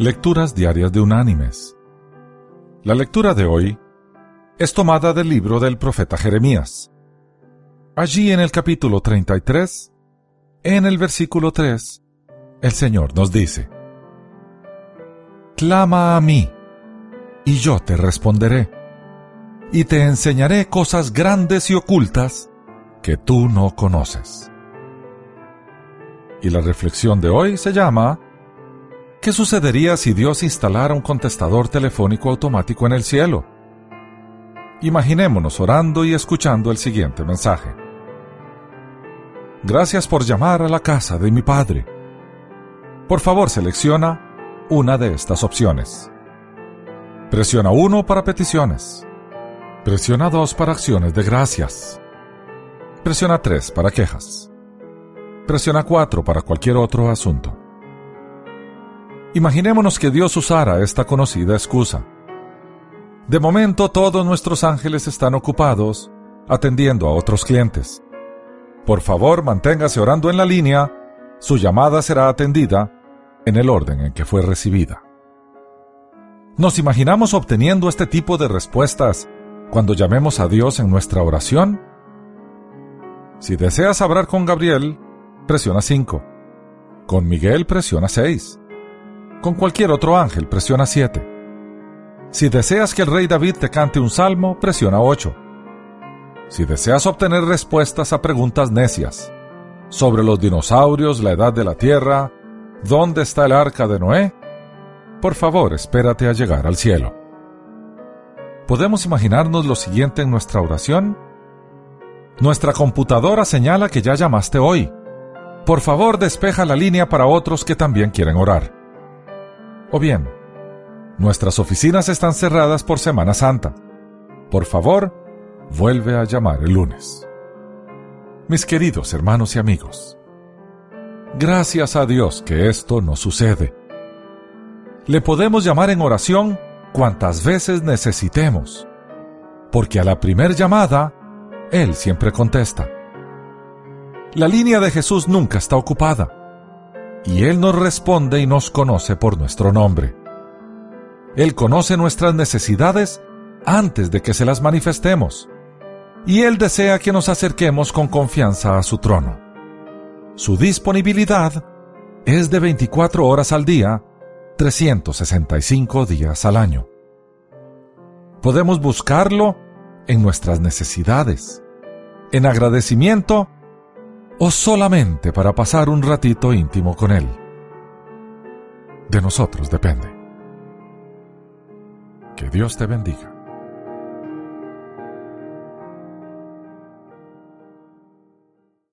Lecturas Diarias de Unánimes. La lectura de hoy es tomada del libro del profeta Jeremías. Allí en el capítulo 33, en el versículo 3, el Señor nos dice, Clama a mí, y yo te responderé, y te enseñaré cosas grandes y ocultas que tú no conoces. Y la reflexión de hoy se llama ¿Qué sucedería si Dios instalara un contestador telefónico automático en el cielo? Imaginémonos orando y escuchando el siguiente mensaje. Gracias por llamar a la casa de mi Padre. Por favor, selecciona una de estas opciones. Presiona 1 para peticiones. Presiona 2 para acciones de gracias. Presiona 3 para quejas. Presiona 4 para cualquier otro asunto. Imaginémonos que Dios usara esta conocida excusa. De momento todos nuestros ángeles están ocupados atendiendo a otros clientes. Por favor, manténgase orando en la línea, su llamada será atendida en el orden en que fue recibida. ¿Nos imaginamos obteniendo este tipo de respuestas cuando llamemos a Dios en nuestra oración? Si deseas hablar con Gabriel, presiona 5. Con Miguel, presiona 6. Con cualquier otro ángel, presiona 7. Si deseas que el rey David te cante un salmo, presiona 8. Si deseas obtener respuestas a preguntas necias sobre los dinosaurios, la edad de la Tierra, dónde está el arca de Noé, por favor espérate a llegar al cielo. ¿Podemos imaginarnos lo siguiente en nuestra oración? Nuestra computadora señala que ya llamaste hoy. Por favor despeja la línea para otros que también quieren orar. O bien, nuestras oficinas están cerradas por Semana Santa. Por favor, vuelve a llamar el lunes. Mis queridos hermanos y amigos, gracias a Dios que esto no sucede. Le podemos llamar en oración cuantas veces necesitemos, porque a la primer llamada, Él siempre contesta. La línea de Jesús nunca está ocupada y Él nos responde y nos conoce por nuestro nombre. Él conoce nuestras necesidades antes de que se las manifestemos, y Él desea que nos acerquemos con confianza a su trono. Su disponibilidad es de 24 horas al día, 365 días al año. Podemos buscarlo en nuestras necesidades, en agradecimiento o solamente para pasar un ratito íntimo con Él. De nosotros depende. Que Dios te bendiga.